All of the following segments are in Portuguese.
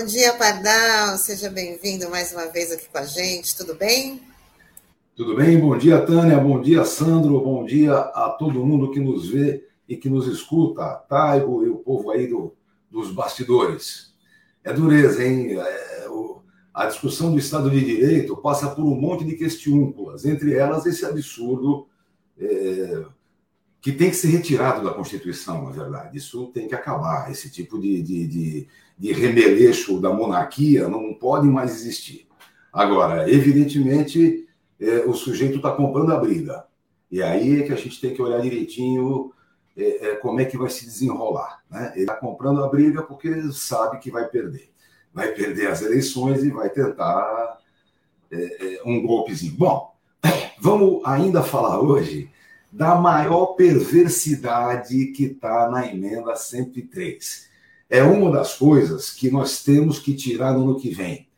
Bom dia, Pardal. Seja bem-vindo mais uma vez aqui com a gente. Tudo bem? Tudo bem? Bom dia, Tânia. Bom dia, Sandro. Bom dia a todo mundo que nos vê e que nos escuta. Taigo e o povo aí do, dos bastidores. É dureza, hein? É, o, a discussão do Estado de Direito passa por um monte de questiúnculas, entre elas esse absurdo é, que tem que ser retirado da Constituição, na verdade. Isso tem que acabar. Esse tipo de, de, de de remeleixo da monarquia não pode mais existir. Agora, evidentemente, é, o sujeito está comprando a briga. E aí é que a gente tem que olhar direitinho é, é, como é que vai se desenrolar. Né? Ele está comprando a briga porque sabe que vai perder. Vai perder as eleições e vai tentar é, é, um golpezinho. Bom, vamos ainda falar hoje da maior perversidade que está na emenda 103 é uma das coisas que nós temos que tirar no ano que vem.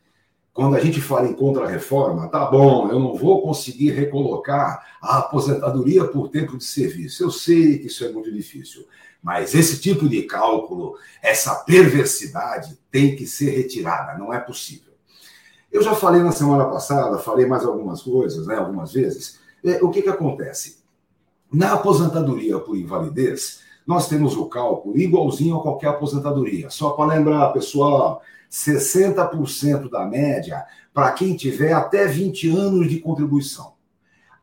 Quando a gente fala em contra-reforma, tá bom, eu não vou conseguir recolocar a aposentadoria por tempo de serviço. Eu sei que isso é muito difícil, mas esse tipo de cálculo, essa perversidade tem que ser retirada, não é possível. Eu já falei na semana passada, falei mais algumas coisas, né, algumas vezes. É, o que, que acontece? Na aposentadoria por invalidez, nós temos o cálculo igualzinho a qualquer aposentadoria. Só para lembrar, pessoal, 60% da média para quem tiver até 20 anos de contribuição.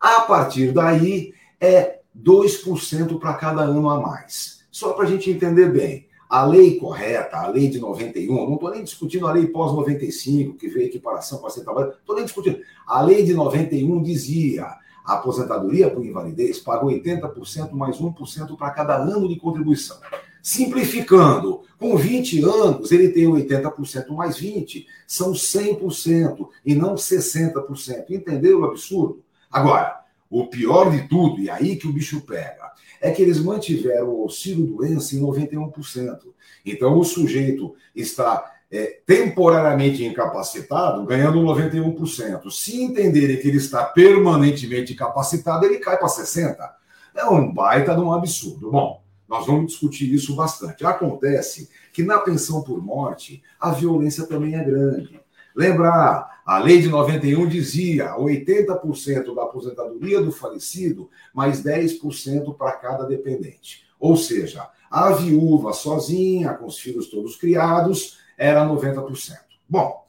A partir daí, é 2% para cada ano a mais. Só para a gente entender bem. A lei correta, a lei de 91, não estou nem discutindo a lei pós-95, que veio equiparação para ser trabalho, estou nem discutindo. A lei de 91 dizia a aposentadoria por invalidez paga 80% mais 1% para cada ano de contribuição. Simplificando, com 20 anos, ele tem 80% mais 20%, são 100% e não 60%. Entendeu o absurdo? Agora, o pior de tudo, e aí que o bicho pega, é que eles mantiveram o auxílio doença em 91%. Então, o sujeito está é, temporariamente incapacitado, ganhando 91%. Se entenderem que ele está permanentemente incapacitado, ele cai para 60%. É um baita de um absurdo. Bom, nós vamos discutir isso bastante. Acontece que na pensão por morte, a violência também é grande. Lembrar, a lei de 91 dizia 80% da aposentadoria do falecido, mais 10% para cada dependente. Ou seja, a viúva sozinha, com os filhos todos criados, era 90%. Bom,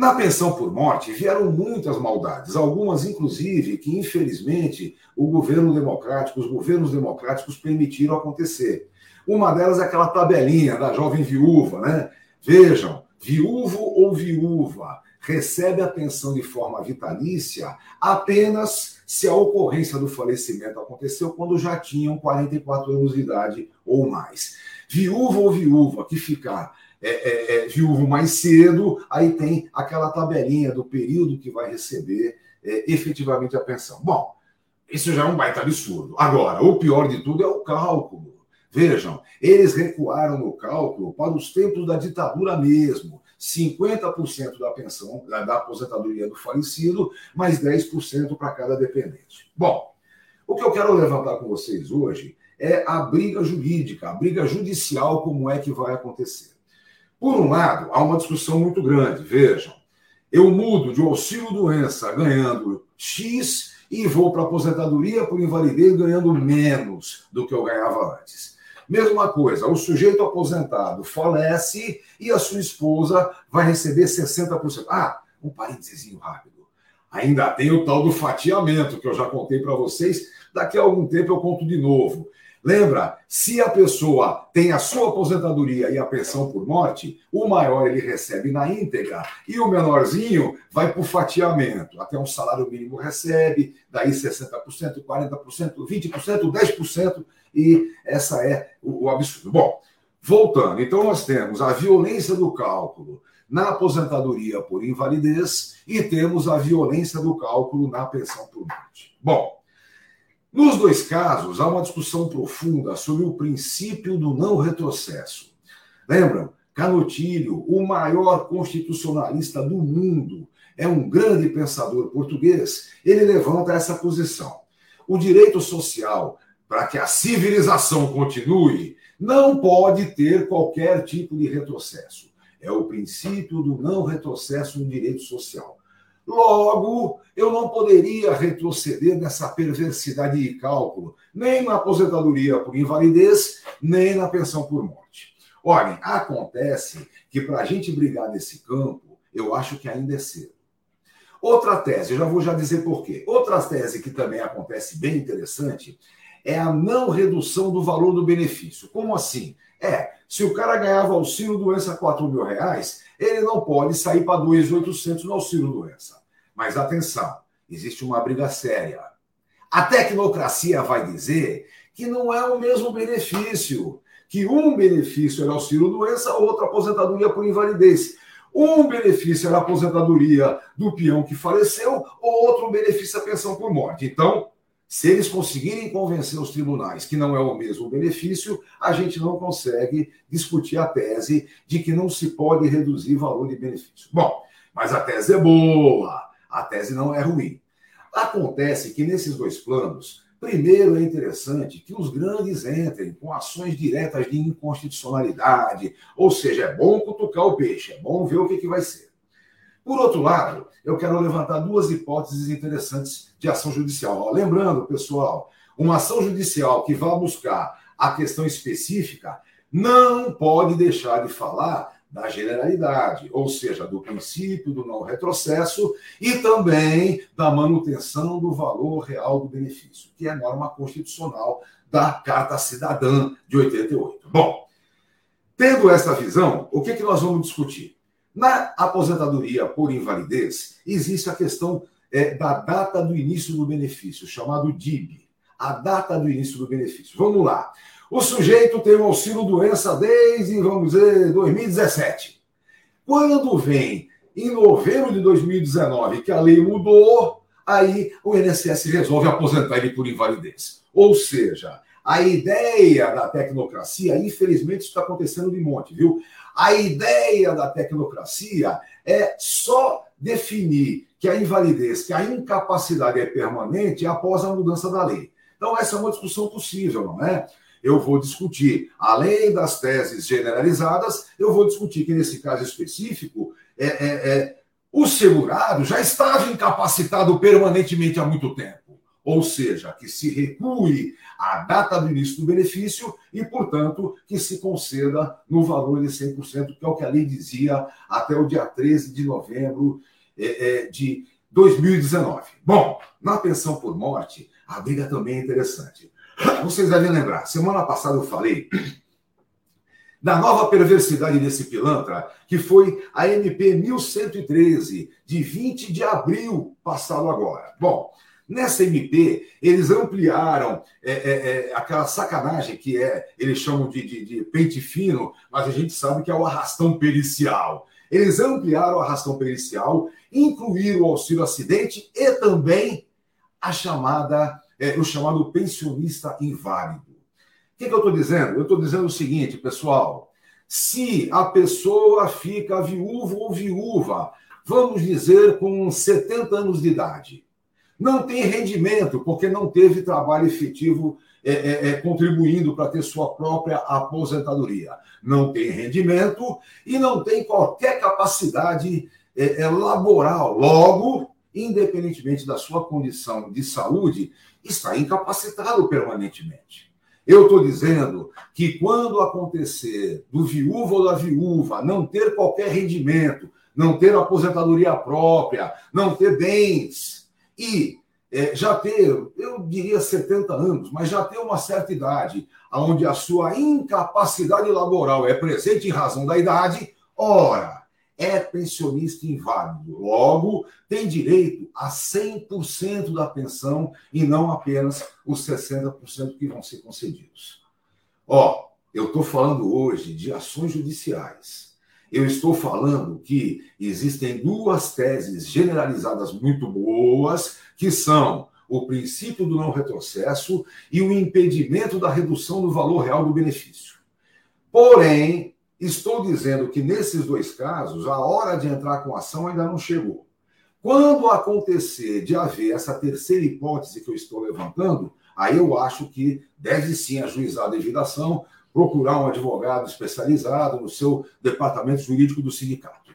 na pensão por morte vieram muitas maldades, algumas inclusive que infelizmente o governo democrático, os governos democráticos permitiram acontecer. Uma delas é aquela tabelinha da jovem viúva, né? Vejam, viúvo ou viúva recebe a pensão de forma vitalícia apenas se a ocorrência do falecimento aconteceu quando já tinham 44 anos de idade ou mais. Viúva ou viúva que ficar é, é, é, viúvo mais cedo, aí tem aquela tabelinha do período que vai receber é, efetivamente a pensão. Bom, isso já é um baita absurdo. Agora, o pior de tudo é o cálculo. Vejam, eles recuaram no cálculo para os tempos da ditadura mesmo. 50% da pensão, da, da aposentadoria do falecido, mais 10% para cada dependente. Bom, o que eu quero levantar com vocês hoje é a briga jurídica, a briga judicial, como é que vai acontecer. Por um lado, há uma discussão muito grande. Vejam, eu mudo de auxílio-doença ganhando X e vou para aposentadoria por invalidez ganhando menos do que eu ganhava antes. Mesma coisa, o sujeito aposentado falece e a sua esposa vai receber 60%. Ah, um parênteses rápido. Ainda tem o tal do fatiamento, que eu já contei para vocês. Daqui a algum tempo eu conto de novo. Lembra, se a pessoa tem a sua aposentadoria e a pensão por morte, o maior ele recebe na íntegra e o menorzinho vai para o fatiamento. Até um salário mínimo recebe, daí 60%, 40%, 20%, 10%, e essa é o, o absurdo. Bom, voltando, então nós temos a violência do cálculo na aposentadoria por invalidez e temos a violência do cálculo na pensão por morte. Bom, nos dois casos, há uma discussão profunda sobre o princípio do não retrocesso. Lembram? Canotilho, o maior constitucionalista do mundo, é um grande pensador português, ele levanta essa posição. O direito social, para que a civilização continue, não pode ter qualquer tipo de retrocesso. É o princípio do não retrocesso no direito social. Logo, eu não poderia retroceder nessa perversidade de cálculo, nem na aposentadoria por invalidez, nem na pensão por morte. Olhem, acontece que para a gente brigar nesse campo, eu acho que ainda é cedo. Outra tese, eu já vou já dizer por quê. Outra tese que também acontece bem interessante é a não redução do valor do benefício. Como assim? É, se o cara ganhava auxílio doença 4 mil reais, ele não pode sair para 2.800 no auxílio doença. Mas atenção, existe uma briga séria. A tecnocracia vai dizer que não é o mesmo benefício, que um benefício era auxílio doença, outro aposentadoria por invalidez. Um benefício era a aposentadoria do peão que faleceu, outro benefício a pensão por morte. Então, se eles conseguirem convencer os tribunais que não é o mesmo benefício, a gente não consegue discutir a tese de que não se pode reduzir valor de benefício. Bom, mas a tese é boa, a tese não é ruim. Acontece que nesses dois planos, primeiro é interessante que os grandes entrem com ações diretas de inconstitucionalidade, ou seja, é bom cutucar o peixe, é bom ver o que, que vai ser. Por outro lado, eu quero levantar duas hipóteses interessantes de ação judicial. lembrando, pessoal, uma ação judicial que vá buscar a questão específica não pode deixar de falar da generalidade, ou seja, do princípio do não retrocesso e também da manutenção do valor real do benefício, que é norma constitucional da Carta Cidadã de 88. Bom, tendo essa visão, o que, que nós vamos discutir? Na aposentadoria por invalidez, existe a questão é, da data do início do benefício, chamado DIB. A data do início do benefício. Vamos lá. O sujeito tem o auxílio doença desde, vamos dizer, 2017. Quando vem em novembro de 2019 que a lei mudou, aí o INSS resolve aposentar ele por invalidez. Ou seja, a ideia da tecnocracia, infelizmente, está acontecendo de monte, viu? A ideia da tecnocracia é só definir que a invalidez, que a incapacidade é permanente após a mudança da lei. Então, essa é uma discussão possível, não é? Eu vou discutir, além das teses generalizadas, eu vou discutir que, nesse caso específico, é, é, é, o segurado já estava incapacitado permanentemente há muito tempo ou seja, que se recue a data do início do benefício e, portanto, que se conceda no valor de 100%, que é o que a lei dizia até o dia 13 de novembro é, é, de 2019. Bom, na pensão por morte, a briga também é interessante. Vocês devem lembrar, semana passada eu falei da nova perversidade desse pilantra, que foi a MP 1113, de 20 de abril passado agora. Bom, Nessa MP, eles ampliaram é, é, é, aquela sacanagem que é, eles chamam de, de, de, pente fino, mas a gente sabe que é o arrastão pericial. Eles ampliaram o arrastão pericial, incluíram o auxílio acidente e também a chamada, é, o chamado pensionista inválido. O que, que eu estou dizendo? Eu estou dizendo o seguinte, pessoal: se a pessoa fica viúvo ou viúva, vamos dizer, com 70 anos de idade não tem rendimento, porque não teve trabalho efetivo é, é, é, contribuindo para ter sua própria aposentadoria. Não tem rendimento e não tem qualquer capacidade é, é, laboral. Logo, independentemente da sua condição de saúde, está incapacitado permanentemente. Eu estou dizendo que quando acontecer do viúvo ou da viúva não ter qualquer rendimento, não ter aposentadoria própria, não ter bens, e é, já ter, eu diria 70 anos, mas já ter uma certa idade, onde a sua incapacidade laboral é presente em razão da idade, ora, é pensionista inválido. Logo, tem direito a 100% da pensão e não apenas os 60% que vão ser concedidos. Ó, eu estou falando hoje de ações judiciais eu estou falando que existem duas teses generalizadas muito boas, que são o princípio do não retrocesso e o impedimento da redução do valor real do benefício. Porém, estou dizendo que nesses dois casos, a hora de entrar com ação ainda não chegou. Quando acontecer de haver essa terceira hipótese que eu estou levantando, aí eu acho que deve sim ajuizar a devida ação, procurar um advogado especializado no seu departamento jurídico do sindicato.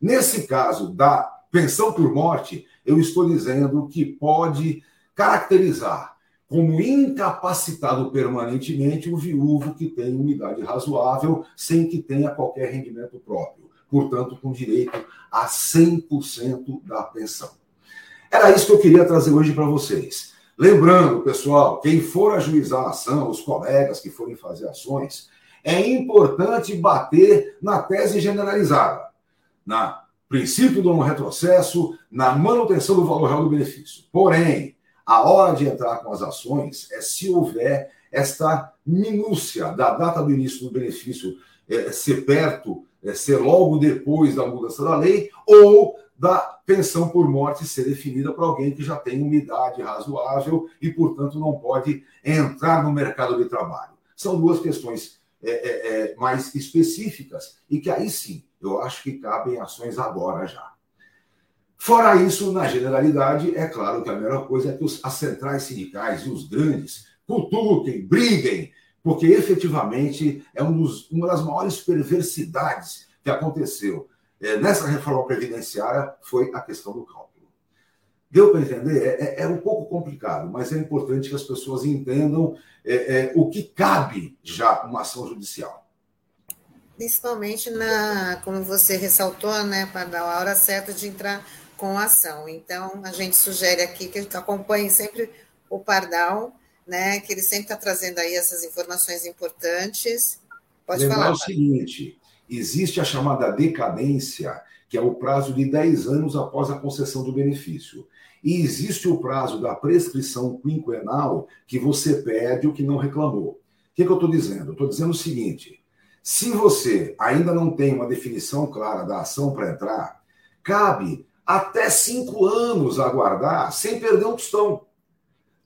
Nesse caso da pensão por morte, eu estou dizendo que pode caracterizar como incapacitado permanentemente o viúvo que tem uma idade razoável sem que tenha qualquer rendimento próprio, portanto, com direito a 100% da pensão. Era isso que eu queria trazer hoje para vocês. Lembrando, pessoal, quem for ajuizar a ação, os colegas que forem fazer ações, é importante bater na tese generalizada, na princípio do retrocesso, na manutenção do valor real do benefício. Porém, a hora de entrar com as ações é se houver esta minúcia da data do início do benefício é, ser perto, é, ser logo depois da mudança da lei, ou da pensão por morte ser definida para alguém que já tem uma idade razoável e, portanto, não pode entrar no mercado de trabalho. São duas questões é, é, é mais específicas e que aí sim eu acho que cabem ações agora já. Fora isso, na generalidade, é claro que a melhor coisa é que os, as centrais sindicais e os grandes cutuquem, briguem, porque efetivamente é um dos, uma das maiores perversidades que aconteceu é, nessa reforma previdenciária foi a questão do cálculo. Deu para entender? É, é, é, um pouco complicado, mas é importante que as pessoas entendam é, é, o que cabe já uma ação judicial. Principalmente na, como você ressaltou, né, para dar a hora certa de entrar com a ação. Então, a gente sugere aqui que acompanhe sempre o Pardal, né, que ele sempre está trazendo aí essas informações importantes. Pode Lembrar falar. o seguinte, existe a chamada decadência, que é o prazo de 10 anos após a concessão do benefício. E existe o prazo da prescrição quinquenal, que você perde o que não reclamou. O que, que eu estou dizendo? Estou dizendo o seguinte: se você ainda não tem uma definição clara da ação para entrar, cabe até cinco anos aguardar sem perder um tostão.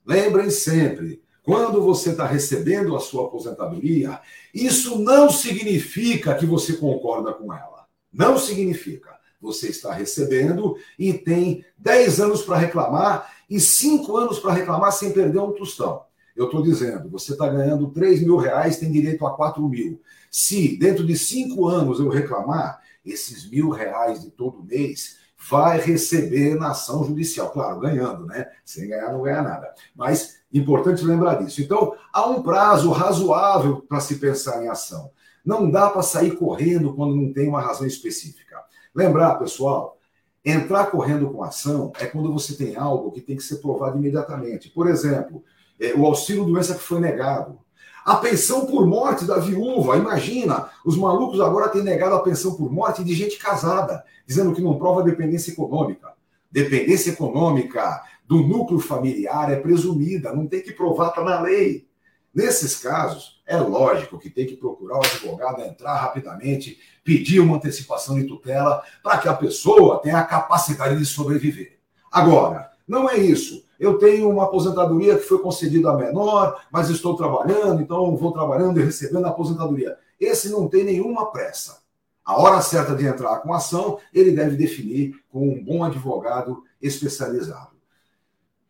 Lembrem sempre, quando você está recebendo a sua aposentadoria, isso não significa que você concorda com ela. Não significa. Você está recebendo e tem 10 anos para reclamar e 5 anos para reclamar sem perder um tostão. Eu estou dizendo, você está ganhando 3 mil reais, tem direito a 4 mil. Se dentro de 5 anos eu reclamar, esses mil reais de todo mês vai receber na ação judicial. Claro, ganhando, né? Sem ganhar, não ganha nada. Mas importante lembrar disso. Então, há um prazo razoável para se pensar em ação. Não dá para sair correndo quando não tem uma razão específica. Lembrar, pessoal, entrar correndo com ação é quando você tem algo que tem que ser provado imediatamente. Por exemplo, é, o auxílio doença que foi negado. A pensão por morte da viúva, imagina, os malucos agora têm negado a pensão por morte de gente casada, dizendo que não prova dependência econômica. Dependência econômica do núcleo familiar é presumida, não tem que provar, está na lei. Nesses casos, é lógico que tem que procurar o advogado entrar rapidamente, pedir uma antecipação de tutela para que a pessoa tenha a capacidade de sobreviver. Agora, não é isso. Eu tenho uma aposentadoria que foi concedida a menor, mas estou trabalhando, então vou trabalhando e recebendo a aposentadoria. Esse não tem nenhuma pressa. A hora certa de entrar com a ação, ele deve definir com um bom advogado especializado.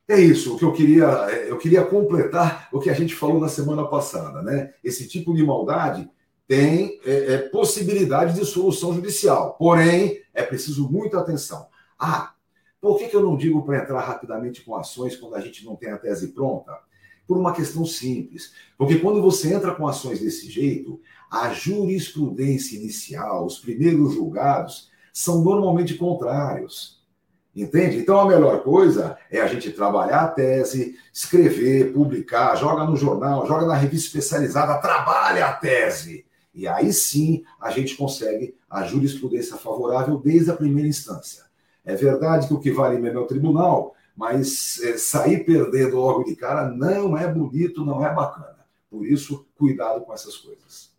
É isso, o que eu queria, eu queria completar o que a gente falou na semana passada, né? Esse tipo de maldade tem é, é, possibilidade de solução judicial, porém é preciso muita atenção. Ah, por que, que eu não digo para entrar rapidamente com ações quando a gente não tem a tese pronta? Por uma questão simples. Porque quando você entra com ações desse jeito, a jurisprudência inicial, os primeiros julgados, são normalmente contrários. Entende? Então a melhor coisa é a gente trabalhar a tese, escrever, publicar, joga no jornal, joga na revista especializada, trabalha a tese. E aí sim a gente consegue a jurisprudência favorável desde a primeira instância. É verdade que o que vale mesmo é o tribunal, mas é, sair perdendo logo de cara não é bonito, não é bacana. Por isso, cuidado com essas coisas.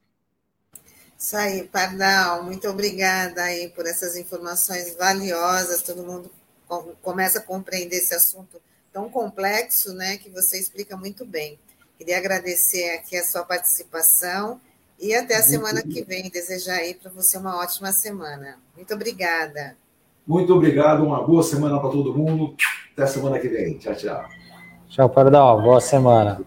Isso aí, Pardal, muito obrigada aí por essas informações valiosas. Todo mundo começa a compreender esse assunto tão complexo, né, que você explica muito bem. Queria agradecer aqui a sua participação E até a semana que vem. Desejar aí para você uma ótima semana. Muito obrigada. Muito obrigado. Uma boa semana para todo mundo. Até semana que vem. Tchau, tchau. Tchau, Pardal. Boa semana.